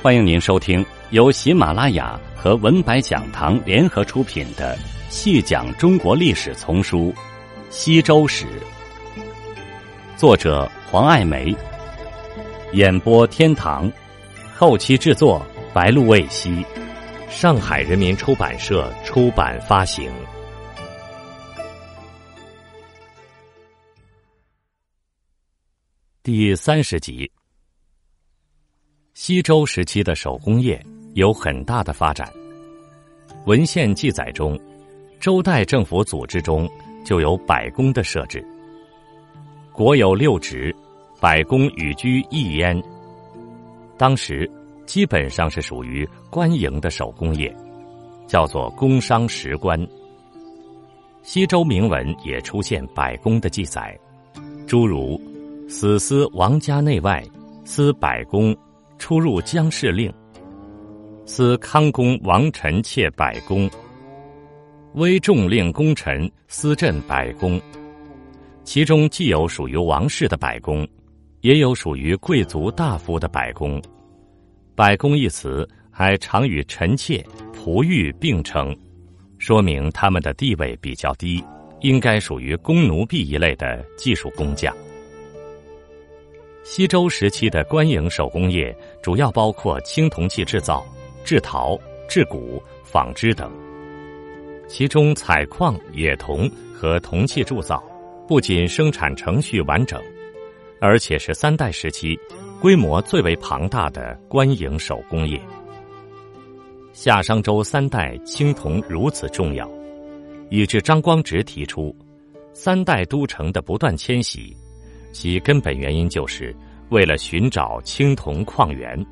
欢迎您收听由喜马拉雅和文白讲堂联合出品的《细讲中国历史丛书·西周史》，作者黄爱梅，演播天堂，后期制作白露未晞，上海人民出版社出版发行。第三十集。西周时期的手工业有很大的发展。文献记载中，周代政府组织中就有百工的设置。国有六职，百工与居一焉。当时基本上是属于官营的手工业，叫做工商食官。西周铭文也出现百工的记载，诸如死司王家内外，司百工。出入江氏令，司康公王臣妾百工，威重令功臣司镇百工。其中既有属于王室的百工，也有属于贵族大夫的百工。百工一词还常与臣妾、仆役并称，说明他们的地位比较低，应该属于工奴婢一类的技术工匠。西周时期的官营手工业主要包括青铜器制造、制陶、制骨、纺织等。其中，采矿、冶铜和铜器铸造不仅生产程序完整，而且是三代时期规模最为庞大的官营手工业。夏商周三代青铜如此重要，以致张光直提出，三代都城的不断迁徙。其根本原因就是为了寻找青铜矿源。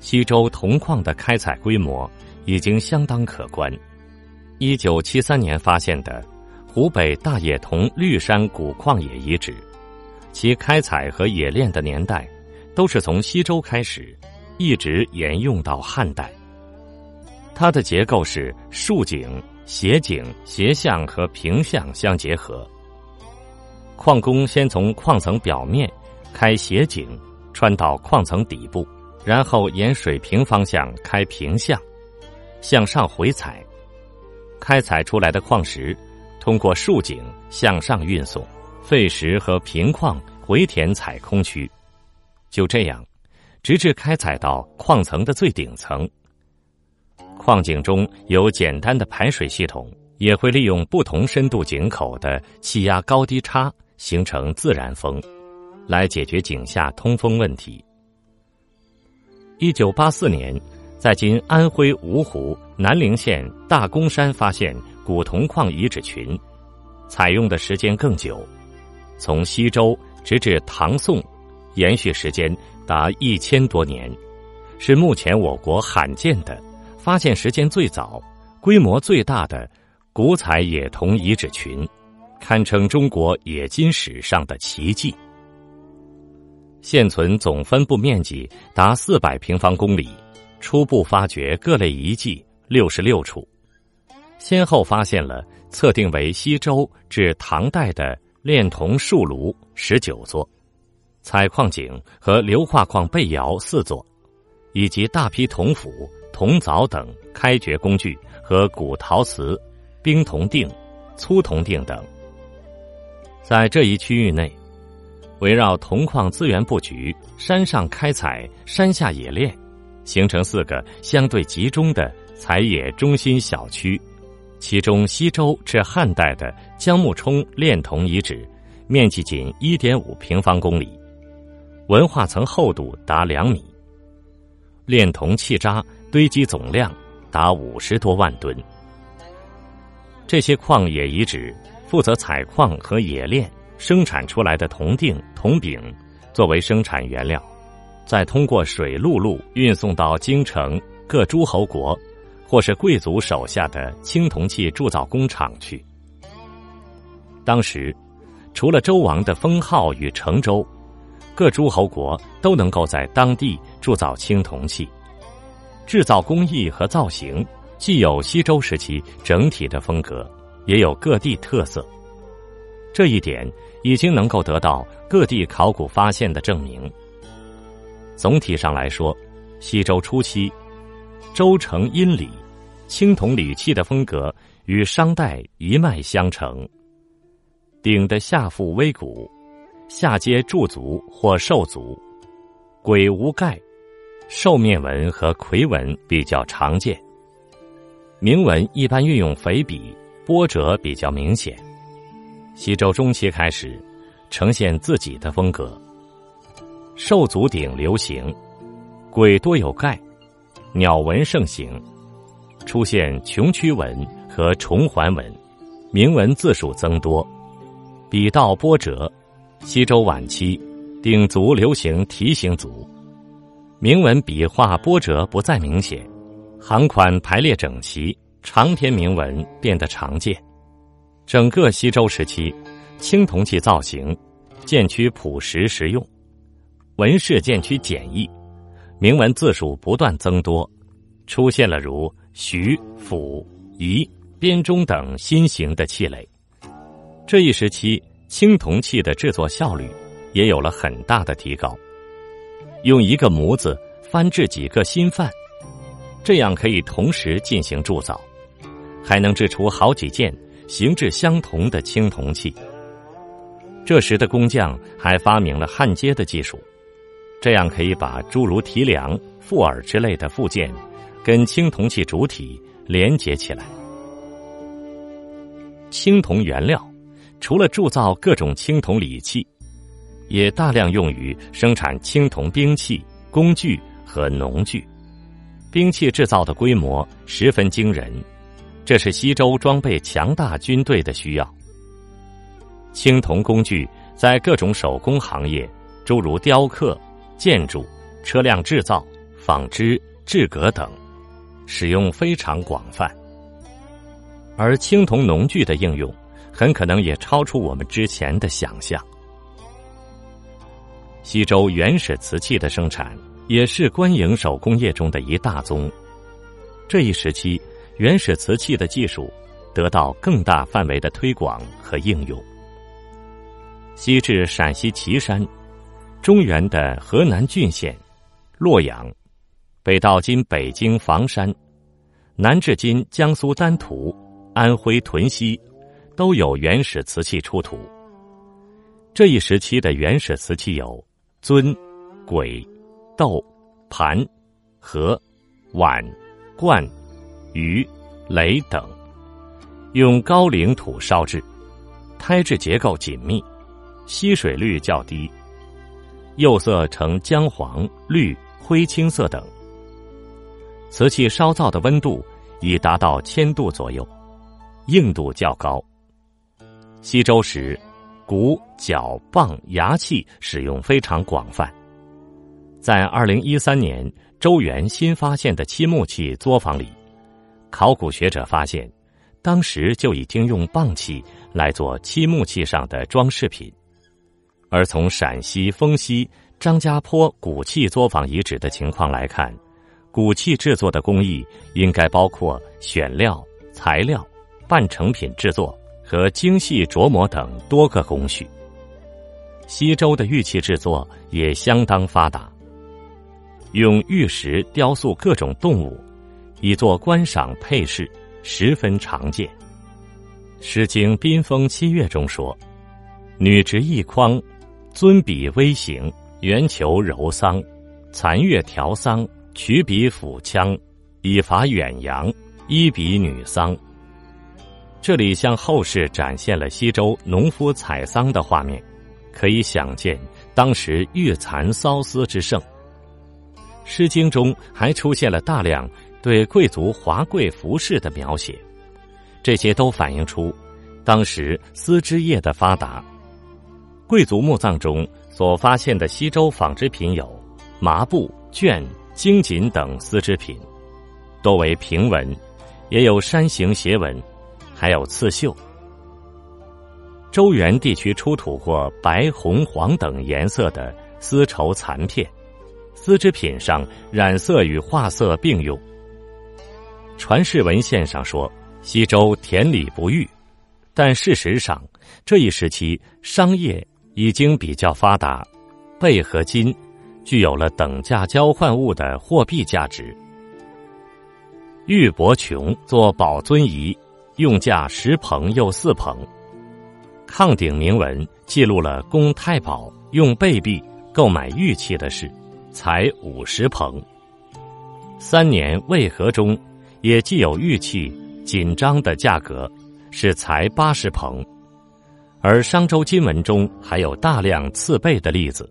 西周铜矿的开采规模已经相当可观。一九七三年发现的湖北大冶铜绿山古矿冶遗址，其开采和冶炼的年代都是从西周开始，一直沿用到汉代。它的结构是竖井、斜井、斜向和平向相结合。矿工先从矿层表面开斜井，穿到矿层底部，然后沿水平方向开平向，向上回采。开采出来的矿石通过竖井向上运送，废石和平矿回填采空区。就这样，直至开采到矿层的最顶层。矿井中有简单的排水系统，也会利用不同深度井口的气压高低差。形成自然风，来解决井下通风问题。一九八四年，在今安徽芜湖南陵县大公山发现古铜矿遗址群，采用的时间更久，从西周直至唐宋，延续时间达一千多年，是目前我国罕见的、发现时间最早、规模最大的古采冶铜遗址群。堪称中国冶金史上的奇迹。现存总分布面积达四百平方公里，初步发掘各类遗迹六十六处，先后发现了测定为西周至唐代的炼铜树炉十九座，采矿井和硫化矿背窑四座，以及大批铜斧、铜凿等开掘工具和古陶瓷、冰铜锭、粗铜锭等。在这一区域内，围绕铜矿资源布局，山上开采，山下冶炼，形成四个相对集中的采冶中心小区。其中，西周至汉代的姜木冲炼铜遗址，面积仅一点五平方公里，文化层厚度达两米，炼铜器渣堆积总量达五十多万吨。这些矿冶遗址。负责采矿和冶炼生产出来的铜锭、铜饼，作为生产原料，再通过水陆路运送到京城各诸侯国，或是贵族手下的青铜器铸造工厂去。当时，除了周王的封号与成周，各诸侯国都能够在当地铸造青铜器，制造工艺和造型既有西周时期整体的风格。也有各地特色，这一点已经能够得到各地考古发现的证明。总体上来说，西周初期，周成殷礼，青铜礼器的风格与商代一脉相承。鼎的下腹微鼓，下接柱足或兽足，鬼无盖，兽面纹和魁纹比较常见。铭文一般运用肥笔，波折比较明显。西周中期开始，呈现自己的风格。兽足鼎流行，鬼多有盖，鸟纹盛行，出现穷曲纹和重环纹，铭文字数增多，笔道波折。西周晚期，鼎足流行提形足，铭文笔画波折不再明显。行款排列整齐，长篇铭文变得常见。整个西周时期，青铜器造型渐趋朴实实用，纹饰渐趋简易，铭文字数不断增多，出现了如徐、府、仪、编钟等新型的器类。这一时期，青铜器的制作效率也有了很大的提高，用一个模子翻制几个新范。这样可以同时进行铸造，还能制出好几件形制相同的青铜器。这时的工匠还发明了焊接的技术，这样可以把诸如提梁、副耳之类的附件跟青铜器主体连接起来。青铜原料除了铸造各种青铜礼器，也大量用于生产青铜兵器、工具和农具。兵器制造的规模十分惊人，这是西周装备强大军队的需要。青铜工具在各种手工行业，诸如雕刻、建筑、车辆制造、纺织、制革等，使用非常广泛。而青铜农具的应用，很可能也超出我们之前的想象。西周原始瓷器的生产。也是官营手工业中的一大宗。这一时期，原始瓷器的技术得到更大范围的推广和应用。西至陕西岐山，中原的河南浚县、洛阳，北到今北京房山，南至今江苏丹徒、安徽屯溪，都有原始瓷器出土。这一时期的原始瓷器有尊、簋。豆、盘、盒、碗、罐、鱼、雷等，用高岭土烧制，胎质结构紧密，吸水率较低，釉色呈姜黄、绿、灰青色等。瓷器烧造的温度已达到千度左右，硬度较高。西周时，鼓、角、棒、牙器使用非常广泛。在二零一三年周原新发现的漆木器作坊里，考古学者发现，当时就已经用棒器来做漆木器上的装饰品。而从陕西丰西张家坡古器作坊遗址的情况来看，古器制作的工艺应该包括选料、材料、半成品制作和精细琢磨等多个工序。西周的玉器制作也相当发达。用玉石雕塑各种动物，以作观赏配饰，十分常见。《诗经·宾风·七月》中说：“女执一筐，尊笔微行，圆球柔桑，残月调桑，取笔抚羌，以伐远扬，一比女桑。”这里向后世展现了西周农夫采桑的画面，可以想见当时玉蚕缫丝之盛。《诗经》中还出现了大量对贵族华贵服饰的描写，这些都反映出当时丝织业的发达。贵族墓葬中所发现的西周纺织品有麻布、绢、精锦等丝织品，多为平纹，也有山形斜纹，还有刺绣。周原地区出土过白、红、黄等颜色的丝绸残片。丝织品上染色与画色并用。传世文献上说西周田里不育，但事实上这一时期商业已经比较发达，贝和金具有了等价交换物的货币价值。玉伯琼作宝尊仪，用价十朋又四朋。抗鼎铭文记录了公太保用贝币购买玉器的事，才五十朋。三年渭河中也既有玉器紧张的价格是才八十朋，而商周金文中还有大量次贝的例子。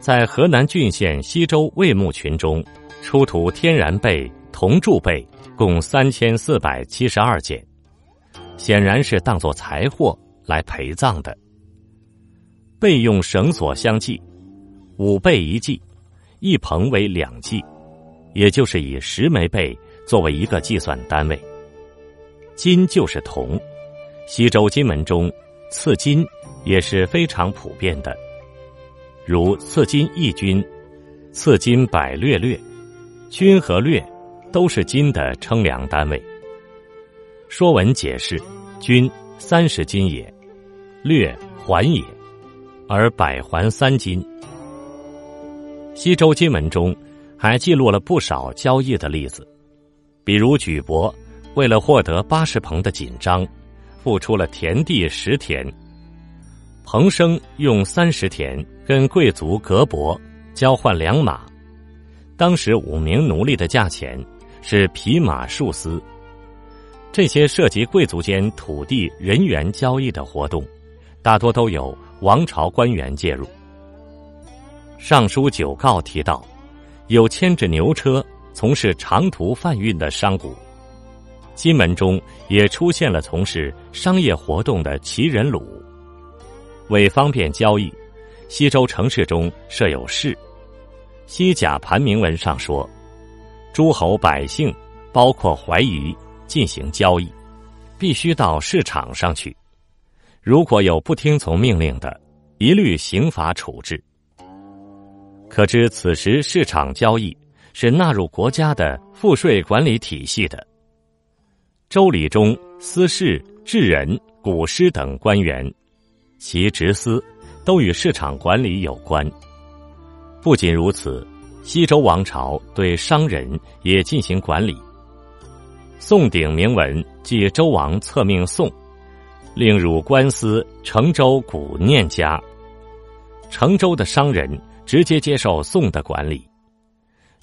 在河南浚县西周魏墓群中，出土天然贝、铜铸贝共三千四百七十二件，显然是当作财货来陪葬的。贝用绳索相系，五贝一计，一棚为两计。也就是以十枚贝作为一个计算单位。金就是铜，西周金文中赐金也是非常普遍的，如赐金一钧，赐金百略略，钧和略都是金的称量单位。说文解释：钧三十斤也，略环也，而百环三斤。西周金文中。还记录了不少交易的例子，比如举伯为了获得八十棚的锦章，付出了田地十田；彭生用三十田跟贵族格伯交换两马，当时五名奴隶的价钱是匹马数丝。这些涉及贵族间土地人员交易的活动，大多都有王朝官员介入。《尚书九告》提到。有牵着牛车从事长途贩运的商贾，金门中也出现了从事商业活动的骑人鲁。为方便交易，西周城市中设有市。西甲盘铭文上说，诸侯百姓包括怀疑进行交易，必须到市场上去。如果有不听从命令的，一律刑罚处置。可知此时市场交易是纳入国家的赋税管理体系的。周礼中司事、治人、古师等官员，其职司都与市场管理有关。不仅如此，西周王朝对商人也进行管理。宋鼎铭文记周王册命宋，令汝官司成州古念家。成州的商人。直接接受宋的管理，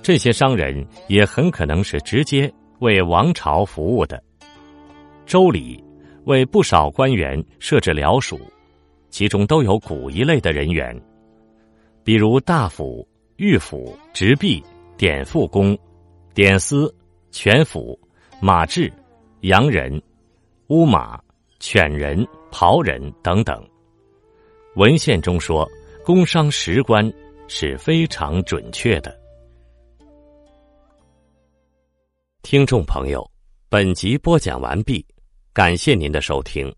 这些商人也很可能是直接为王朝服务的。周礼为不少官员设置僚属，其中都有古一类的人员，比如大夫、御府、直弼、典副公、典司、权府、马治、洋人、乌马、犬人、袍人等等。文献中说，工商十官。是非常准确的。听众朋友，本集播讲完毕，感谢您的收听。